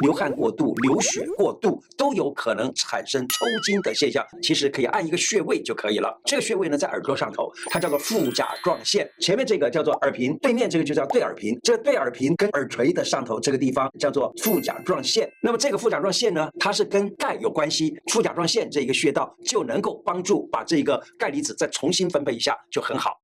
流汗过度、流血过度都有可能产生抽筋的现象。其实可以按一个穴位就可以了。这个穴位呢，在耳朵上头，它叫做副甲状腺。前面这个叫做耳屏，对面这个就叫对耳屏。这对耳屏跟耳垂的上头这个地方叫做副甲状腺。那么这个副甲状腺呢，它是跟钙有关系。副甲状腺这一个穴道就能够帮助把这个钙离子再重新分配一下，就很好。